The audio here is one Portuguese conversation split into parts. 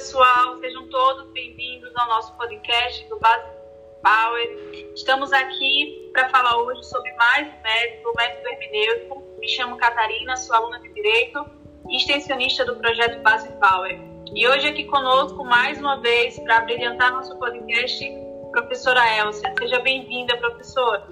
pessoal, sejam todos bem-vindos ao nosso podcast do Base Power. Estamos aqui para falar hoje sobre mais um método, o método hermenêutico. Me chamo Catarina, sou aluna de Direito e extensionista do projeto Base Power. E hoje aqui conosco, mais uma vez, para brilhantar nosso podcast, professora Elcia. Seja bem-vinda, professora.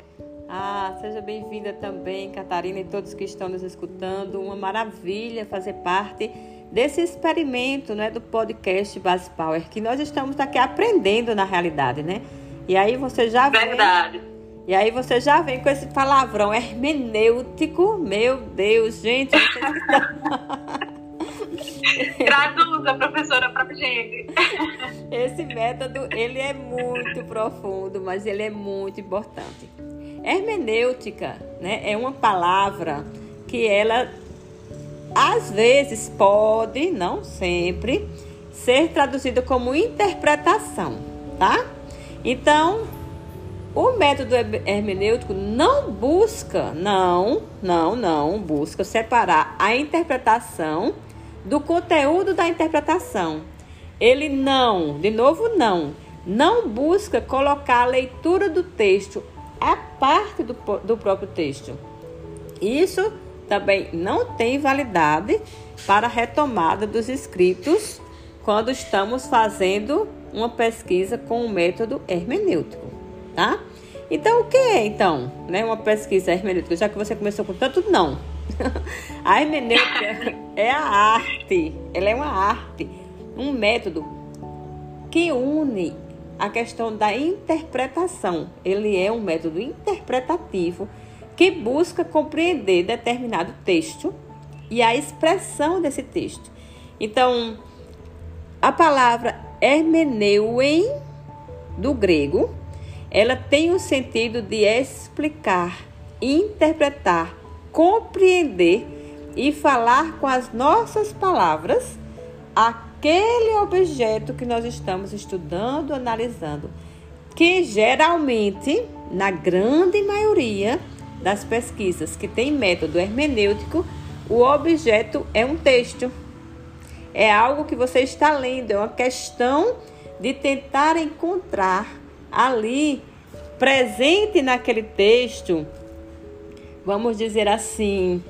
Ah, seja bem-vinda também, Catarina, e todos que estão nos escutando. Uma maravilha fazer parte desse experimento né, do podcast Base Power, que nós estamos aqui aprendendo na realidade, né? E aí você já vem. Verdade. E aí você já vem com esse palavrão hermenêutico. Meu Deus, gente. Traduza, professora, para gente. Esse método, ele é muito profundo, mas ele é muito importante. Hermenêutica, né, é uma palavra que ela às vezes pode, não sempre, ser traduzida como interpretação, tá? Então, o método hermenêutico não busca, não, não, não busca separar a interpretação do conteúdo da interpretação. Ele não, de novo, não, não busca colocar a leitura do texto a parte do, do próprio texto. Isso também não tem validade para a retomada dos escritos quando estamos fazendo uma pesquisa com o método hermenêutico, tá? Então, o que é, então, né, uma pesquisa hermenêutica? Já que você começou com tanto não. a hermenêutica é a arte, ela é uma arte, um método que une a questão da interpretação. Ele é um método interpretativo que busca compreender determinado texto e a expressão desse texto. Então, a palavra hermeneuem do grego, ela tem o sentido de explicar, interpretar, compreender e falar com as nossas palavras aquele objeto que nós estamos estudando, analisando, que geralmente, na grande maioria, das pesquisas que tem método hermenêutico, o objeto é um texto. É algo que você está lendo, é uma questão de tentar encontrar ali, presente naquele texto, vamos dizer assim,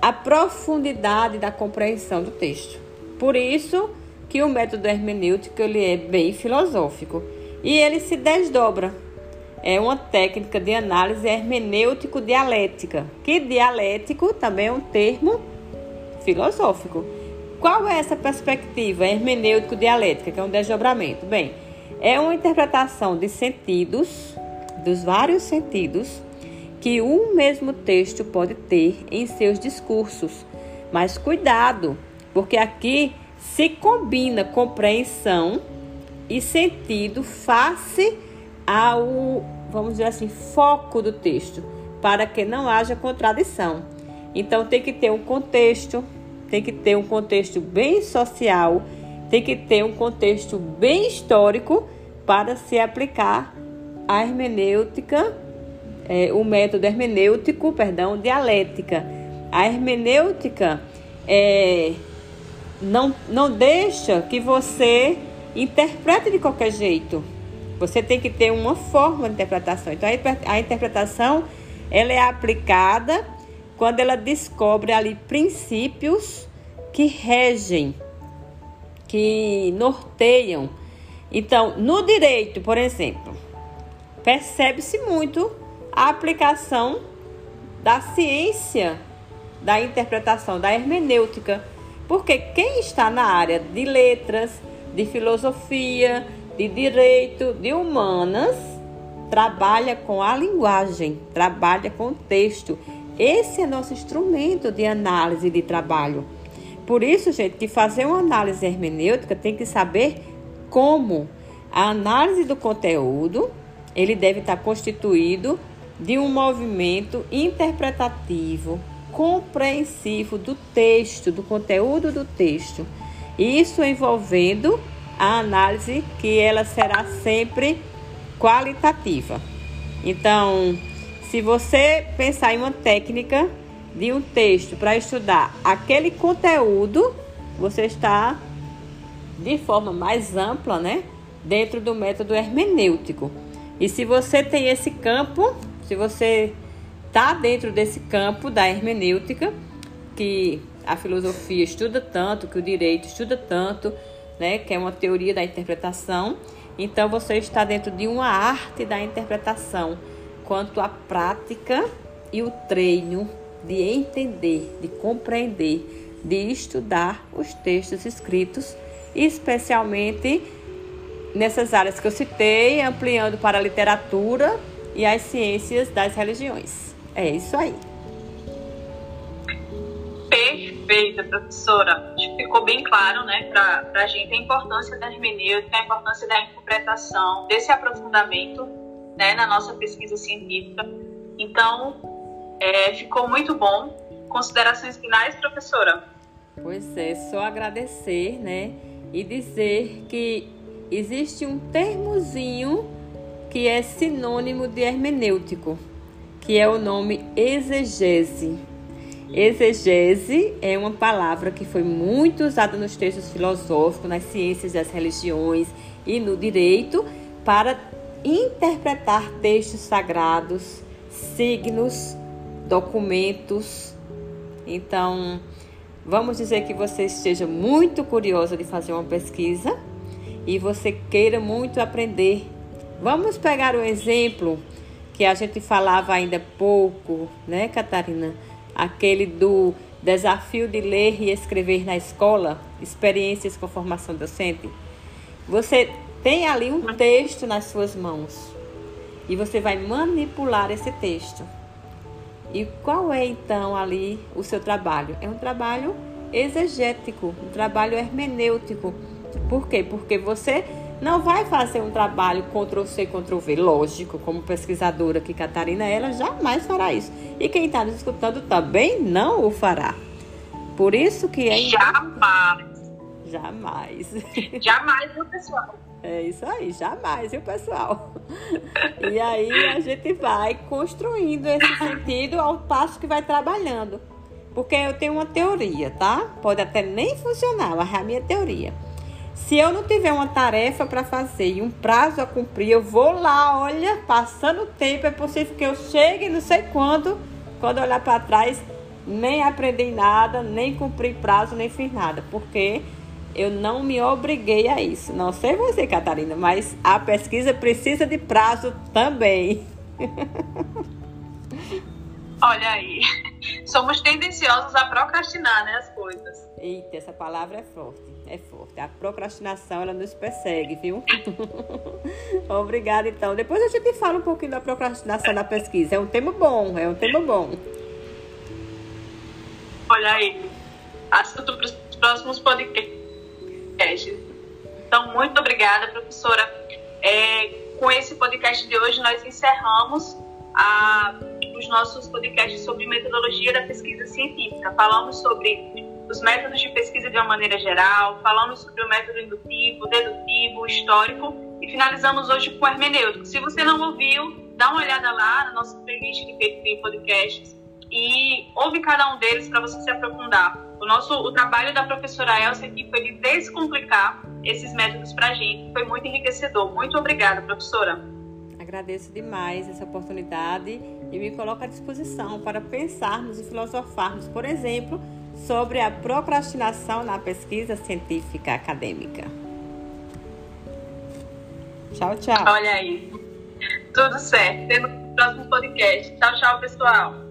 a profundidade da compreensão do texto. Por isso que o método hermenêutico ele é bem filosófico e ele se desdobra é uma técnica de análise hermenêutico-dialética, que dialético também é um termo filosófico. Qual é essa perspectiva hermenêutico-dialética, que é um desdobramento? Bem, é uma interpretação de sentidos, dos vários sentidos, que um mesmo texto pode ter em seus discursos. Mas cuidado, porque aqui se combina compreensão e sentido face ao, vamos dizer assim, foco do texto, para que não haja contradição. Então tem que ter um contexto, tem que ter um contexto bem social, tem que ter um contexto bem histórico para se aplicar a hermenêutica, é, o método hermenêutico, perdão, dialética. A hermenêutica é, não, não deixa que você interprete de qualquer jeito. Você tem que ter uma forma de interpretação. Então, a interpretação ela é aplicada quando ela descobre ali princípios que regem, que norteiam. Então, no direito, por exemplo, percebe-se muito a aplicação da ciência da interpretação, da hermenêutica. Porque quem está na área de letras, de filosofia, de direito, de humanas, trabalha com a linguagem, trabalha com o texto. Esse é nosso instrumento de análise de trabalho. Por isso, gente, que fazer uma análise hermenêutica tem que saber como. A análise do conteúdo, ele deve estar constituído de um movimento interpretativo, compreensivo do texto, do conteúdo do texto. Isso envolvendo a análise que ela será sempre qualitativa. Então, se você pensar em uma técnica de um texto para estudar aquele conteúdo, você está de forma mais ampla, né? Dentro do método hermenêutico. E se você tem esse campo, se você está dentro desse campo da hermenêutica, que a filosofia estuda tanto, que o direito estuda tanto, né, que é uma teoria da interpretação, então você está dentro de uma arte da interpretação, quanto à prática e o treino de entender, de compreender, de estudar os textos escritos, especialmente nessas áreas que eu citei, ampliando para a literatura e as ciências das religiões. É isso aí. Professora. Ficou bem claro, né, para a gente a importância da hermenêutica, a importância da interpretação, desse aprofundamento, né, na nossa pesquisa científica. Então, é, ficou muito bom. Considerações finais, professora? Pois é, só agradecer, né, e dizer que existe um termozinho que é sinônimo de hermenêutico, que é o nome exegese. Exegese é uma palavra que foi muito usada nos textos filosóficos, nas ciências das religiões e no direito para interpretar textos sagrados, signos, documentos. Então, vamos dizer que você esteja muito curiosa de fazer uma pesquisa e você queira muito aprender. Vamos pegar o exemplo que a gente falava ainda pouco, né, Catarina? Aquele do desafio de ler e escrever na escola, experiências com formação docente. Você tem ali um texto nas suas mãos e você vai manipular esse texto. E qual é então ali o seu trabalho? É um trabalho exegético, um trabalho hermenêutico por quê? Porque você não vai fazer um trabalho Ctrl-C, Ctrl-V, lógico, como pesquisadora que Catarina, ela jamais fará isso. E quem está nos escutando também não o fará. Por isso que é... Jamais. Jamais. Jamais, viu, pessoal? É isso aí, jamais, viu, pessoal? E aí a gente vai construindo esse sentido ao passo que vai trabalhando. Porque eu tenho uma teoria, tá? Pode até nem funcionar, mas é a minha teoria. Se eu não tiver uma tarefa para fazer e um prazo a cumprir, eu vou lá, olha, passando o tempo, é possível que eu chegue não sei quando, quando olhar para trás, nem aprendi nada, nem cumpri prazo, nem fiz nada, porque eu não me obriguei a isso. Não sei você, Catarina, mas a pesquisa precisa de prazo também. Olha aí, somos tendenciosos a procrastinar né, as coisas. Eita, essa palavra é forte é forte. A procrastinação, ela nos persegue, viu? Obrigada, então. Depois a gente fala um pouquinho da procrastinação na pesquisa. É um tema bom, é um tema bom. Olha aí, assunto para os próximos podcasts. Então, muito obrigada, professora. É, com esse podcast de hoje, nós encerramos a, os nossos podcasts sobre metodologia da pesquisa científica. Falamos sobre os métodos de pesquisa de uma maneira geral, falamos sobre o método indutivo, dedutivo, histórico e finalizamos hoje com o hermenêutico. Se você não ouviu, dá uma olhada lá na nossa playlist que tem podcasts e ouve cada um deles para você se aprofundar. O nosso o trabalho da professora Elsa aqui foi de descomplicar esses métodos para a gente. Foi muito enriquecedor. Muito obrigada, professora. Agradeço demais essa oportunidade e me coloco à disposição para pensarmos e filosofarmos, por exemplo, sobre a procrastinação na pesquisa científica acadêmica. Tchau, tchau. Olha aí. Tudo certo. Até no próximo podcast. Tchau, tchau, pessoal.